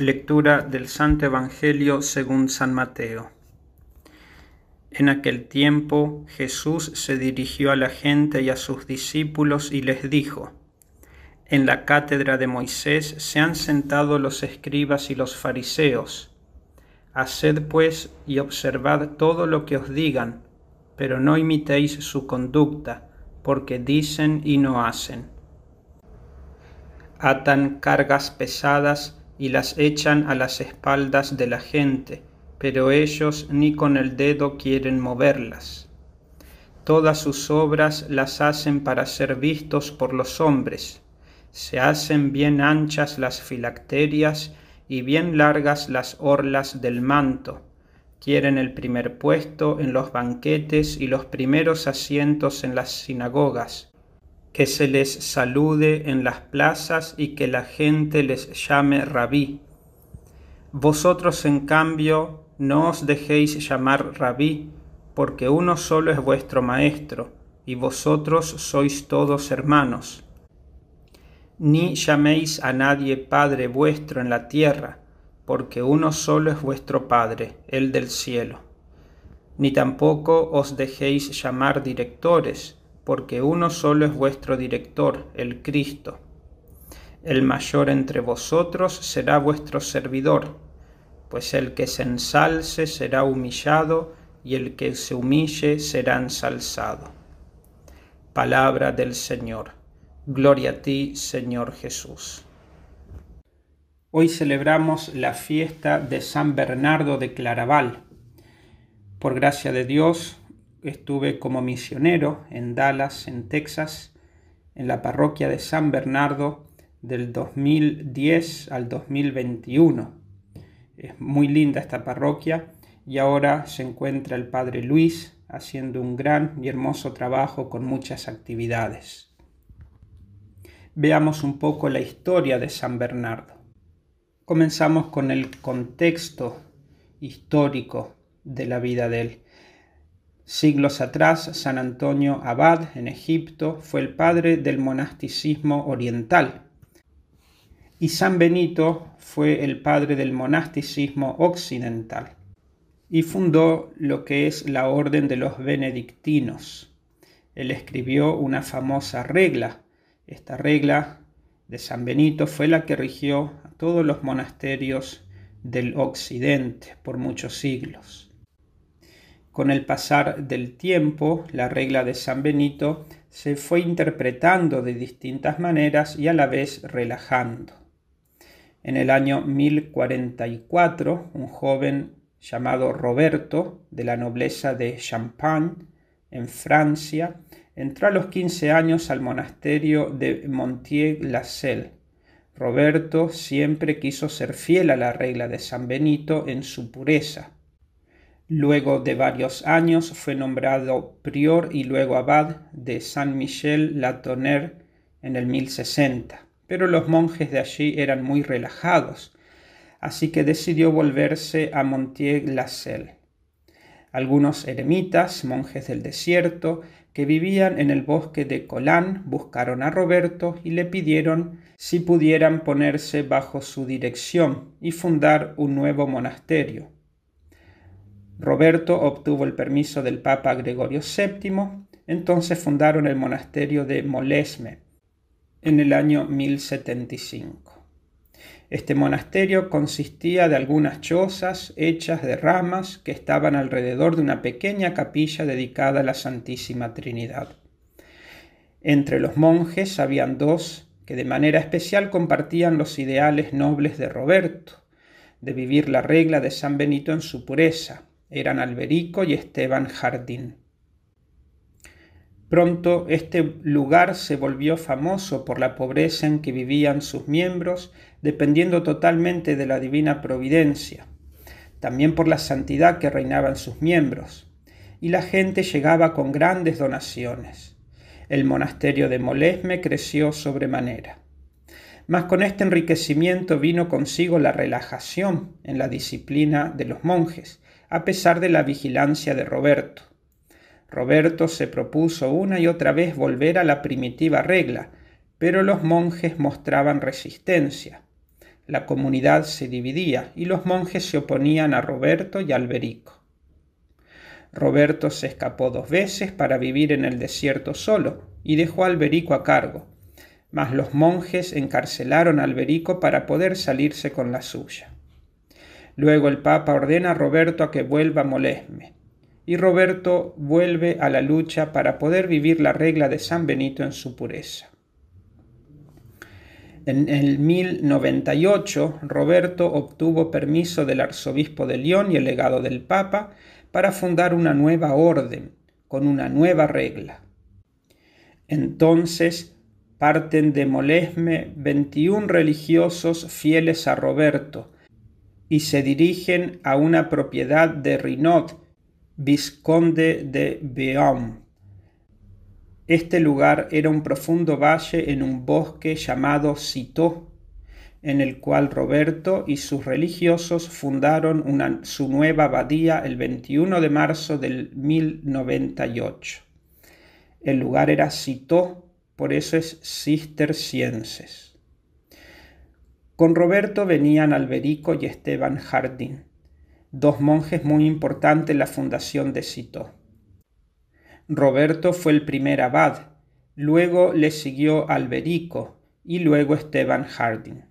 Lectura del Santo Evangelio según San Mateo. En aquel tiempo Jesús se dirigió a la gente y a sus discípulos y les dijo, En la cátedra de Moisés se han sentado los escribas y los fariseos. Haced pues y observad todo lo que os digan, pero no imitéis su conducta, porque dicen y no hacen. Atan cargas pesadas y las echan a las espaldas de la gente, pero ellos ni con el dedo quieren moverlas. Todas sus obras las hacen para ser vistos por los hombres. Se hacen bien anchas las filacterias y bien largas las orlas del manto. Quieren el primer puesto en los banquetes y los primeros asientos en las sinagogas que se les salude en las plazas y que la gente les llame rabí. Vosotros, en cambio, no os dejéis llamar rabí, porque uno solo es vuestro maestro, y vosotros sois todos hermanos. Ni llaméis a nadie Padre vuestro en la tierra, porque uno solo es vuestro Padre, el del cielo. Ni tampoco os dejéis llamar directores, porque uno solo es vuestro director, el Cristo. El mayor entre vosotros será vuestro servidor, pues el que se ensalce será humillado, y el que se humille será ensalzado. Palabra del Señor. Gloria a ti, Señor Jesús. Hoy celebramos la fiesta de San Bernardo de Claraval. Por gracia de Dios, estuve como misionero en Dallas, en Texas, en la parroquia de San Bernardo del 2010 al 2021. Es muy linda esta parroquia y ahora se encuentra el Padre Luis haciendo un gran y hermoso trabajo con muchas actividades. Veamos un poco la historia de San Bernardo. Comenzamos con el contexto histórico de la vida de él. Siglos atrás, San Antonio Abad, en Egipto, fue el padre del monasticismo oriental. Y San Benito fue el padre del monasticismo occidental. Y fundó lo que es la orden de los benedictinos. Él escribió una famosa regla. Esta regla de San Benito fue la que rigió a todos los monasterios del occidente por muchos siglos. Con el pasar del tiempo, la regla de San Benito se fue interpretando de distintas maneras y a la vez relajando. En el año 1044, un joven llamado Roberto, de la nobleza de Champagne, en Francia, entró a los 15 años al monasterio de Montier-la-Selle. Roberto siempre quiso ser fiel a la regla de San Benito en su pureza Luego de varios años fue nombrado prior y luego abad de Saint Michel la Tonnerre en el 1060, pero los monjes de allí eran muy relajados, así que decidió volverse a Montier-la-Selle. Algunos eremitas, monjes del desierto, que vivían en el bosque de Colán, buscaron a Roberto y le pidieron si pudieran ponerse bajo su dirección y fundar un nuevo monasterio. Roberto obtuvo el permiso del Papa Gregorio VII, entonces fundaron el monasterio de Molesme en el año 1075. Este monasterio consistía de algunas chozas hechas de ramas que estaban alrededor de una pequeña capilla dedicada a la Santísima Trinidad. Entre los monjes habían dos que de manera especial compartían los ideales nobles de Roberto, de vivir la regla de San Benito en su pureza, eran Alberico y Esteban Jardín. Pronto este lugar se volvió famoso por la pobreza en que vivían sus miembros, dependiendo totalmente de la divina providencia, también por la santidad que reinaba en sus miembros, y la gente llegaba con grandes donaciones. El monasterio de Molesme creció sobremanera. Mas con este enriquecimiento vino consigo la relajación en la disciplina de los monjes, a pesar de la vigilancia de Roberto. Roberto se propuso una y otra vez volver a la primitiva regla, pero los monjes mostraban resistencia. la comunidad se dividía y los monjes se oponían a Roberto y Alberico. Roberto se escapó dos veces para vivir en el desierto solo y dejó a Alberico a cargo, mas los monjes encarcelaron a Alberico para poder salirse con la suya. Luego el Papa ordena a Roberto a que vuelva a Molesme, y Roberto vuelve a la lucha para poder vivir la regla de San Benito en su pureza. En el 1098, Roberto obtuvo permiso del arzobispo de León y el legado del Papa para fundar una nueva orden, con una nueva regla. Entonces parten de Molesme 21 religiosos fieles a Roberto y se dirigen a una propiedad de Rinot, vizconde de Beaune. Este lugar era un profundo valle en un bosque llamado Citó, en el cual Roberto y sus religiosos fundaron su nueva abadía el 21 de marzo del 1098. El lugar era Citó, por eso es cistercienses. Con Roberto venían Alberico y Esteban Jardín, dos monjes muy importantes en la fundación de Citó. Roberto fue el primer abad, luego le siguió Alberico y luego Esteban Jardín.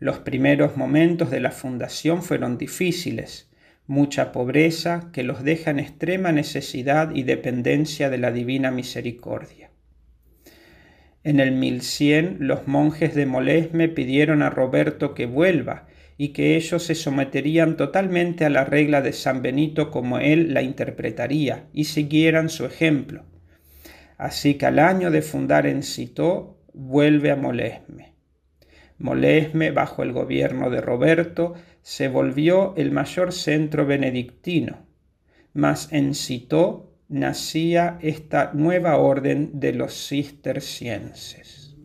Los primeros momentos de la fundación fueron difíciles, mucha pobreza que los deja en extrema necesidad y dependencia de la divina misericordia. En el 1100 los monjes de Molesme pidieron a Roberto que vuelva y que ellos se someterían totalmente a la regla de San Benito como él la interpretaría y siguieran su ejemplo. Así que al año de fundar en Citó vuelve a Molesme. Molesme, bajo el gobierno de Roberto, se volvió el mayor centro benedictino, mas en Citó nacía esta nueva orden de los cistercienses.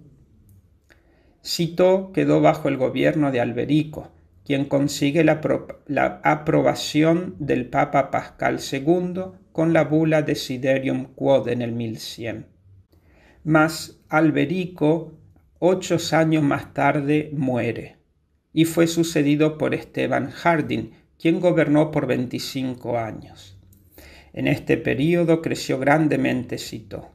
Citó quedó bajo el gobierno de Alberico, quien consigue la, la, aprobación del Papa Pascal II con la bula Desiderium Quod en el 1100. Mas Alberico ocho años más tarde muere y fue sucedido por Esteban Harding, quien gobernó por 25 años. En este período creció grandemente Cito.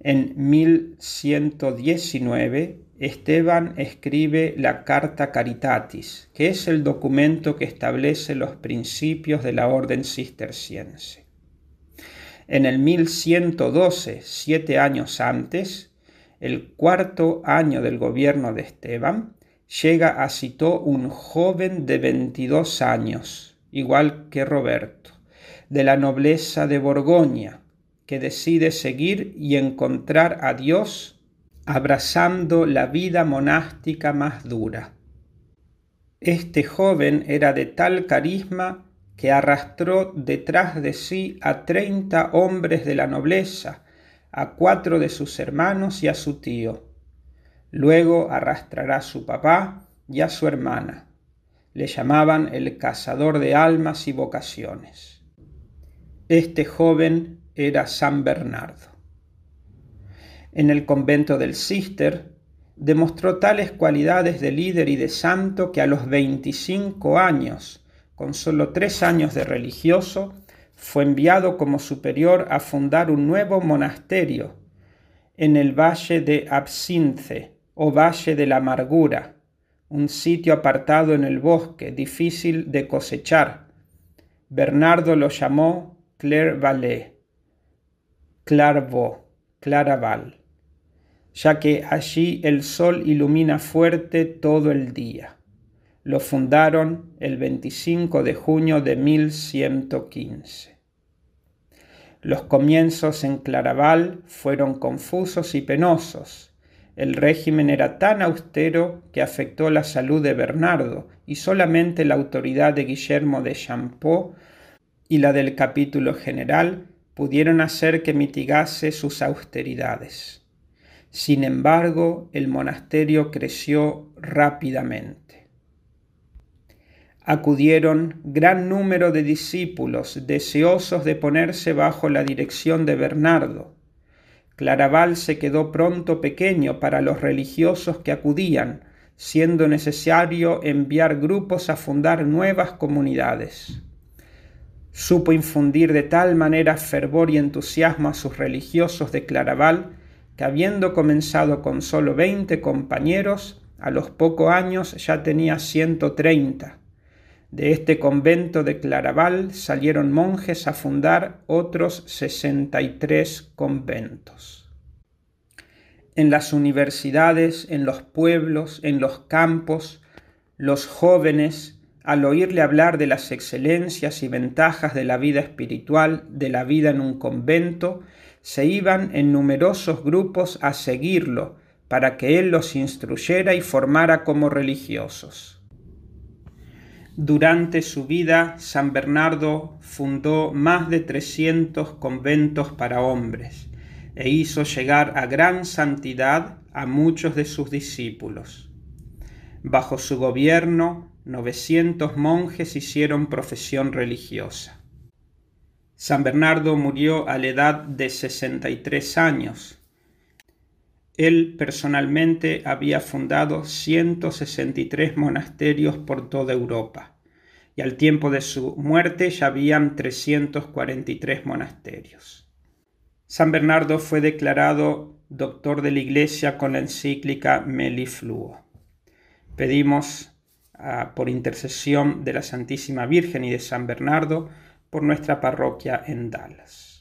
En 1119, Esteban escribe la Carta Caritatis, que es el documento que establece los principios de la orden cisterciense. En el 1112, siete años antes, el cuarto año del gobierno de Esteban, llega a Citó un joven de 22 años, igual que Roberto, de la nobleza de Borgoña, que decide seguir y encontrar a Dios abrazando la vida monástica más dura. Este joven era de tal carisma que arrastró detrás de sí a treinta hombres de la nobleza, a cuatro de sus hermanos y a su tío. Luego arrastrará a su papá y a su hermana. Le llamaban el cazador de almas y vocaciones. Este joven era San Bernardo. En el convento del Cister demostró tales cualidades de líder y de santo que a los 25 años, con solo tres años de religioso, fue enviado como superior a fundar un nuevo monasterio en el valle de Absinthe o Valle de la Amargura, un sitio apartado en el bosque, difícil de cosechar. Bernardo lo llamó Clairvalet, Clarvaux, Claraval, ya que allí el sol ilumina fuerte todo el día. Lo fundaron el 25 de junio de 1115. Los comienzos en Claraval fueron confusos y penosos. El régimen era tan austero que afectó la salud de Bernardo y solamente la autoridad de Guillermo de Champeau y la del capítulo general pudieron hacer que mitigase sus austeridades. Sin embargo, el monasterio creció rápidamente. Acudieron gran número de discípulos deseosos de ponerse bajo la dirección de Bernardo. Claraval se quedó pronto pequeño para los religiosos que acudían, siendo necesario enviar grupos a fundar nuevas comunidades. Supo infundir de tal manera fervor y entusiasmo a sus religiosos de Claraval que habiendo comenzado con solo veinte compañeros, a los pocos años ya tenía ciento treinta. De este convento de Claraval salieron monjes a fundar otros sesenta y tres conventos. En las universidades, en los pueblos, en los campos, los jóvenes, al oírle hablar de las excelencias y ventajas de la vida espiritual, de la vida en un convento, se iban en numerosos grupos a seguirlo, para que él los instruyera y formara como religiosos. Durante su vida, San Bernardo fundó más de trescientos conventos para hombres e hizo llegar a gran santidad a muchos de sus discípulos. Bajo su gobierno, novecientos monjes hicieron profesión religiosa. San Bernardo murió a la edad de 63 años. Él personalmente había fundado 163 monasterios por toda Europa y al tiempo de su muerte ya habían 343 monasterios. San Bernardo fue declarado doctor de la Iglesia con la encíclica Melifluo. Pedimos por intercesión de la Santísima Virgen y de San Bernardo por nuestra parroquia en Dallas.